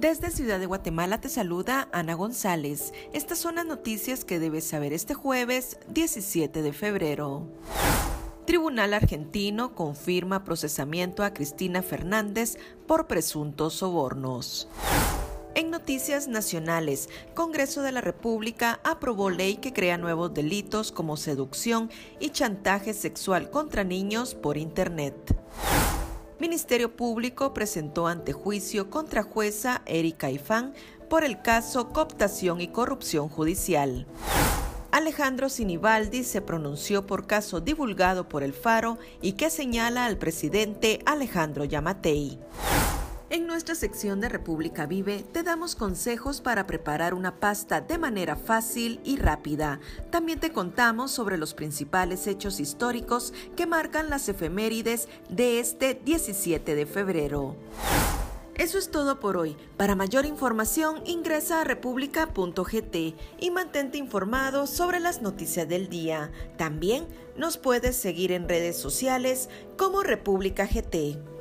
Desde Ciudad de Guatemala te saluda Ana González. Estas son las noticias que debes saber este jueves 17 de febrero. Tribunal argentino confirma procesamiento a Cristina Fernández por presuntos sobornos. En noticias nacionales, Congreso de la República aprobó ley que crea nuevos delitos como seducción y chantaje sexual contra niños por Internet. Ministerio Público presentó ante juicio contra jueza Erika Ifán por el caso cooptación y corrupción judicial. Alejandro Sinibaldi se pronunció por caso divulgado por el Faro y que señala al presidente Alejandro Yamatei. En nuestra sección de República Vive te damos consejos para preparar una pasta de manera fácil y rápida. También te contamos sobre los principales hechos históricos que marcan las efemérides de este 17 de febrero. Eso es todo por hoy. Para mayor información ingresa a república.gt y mantente informado sobre las noticias del día. También nos puedes seguir en redes sociales como República GT.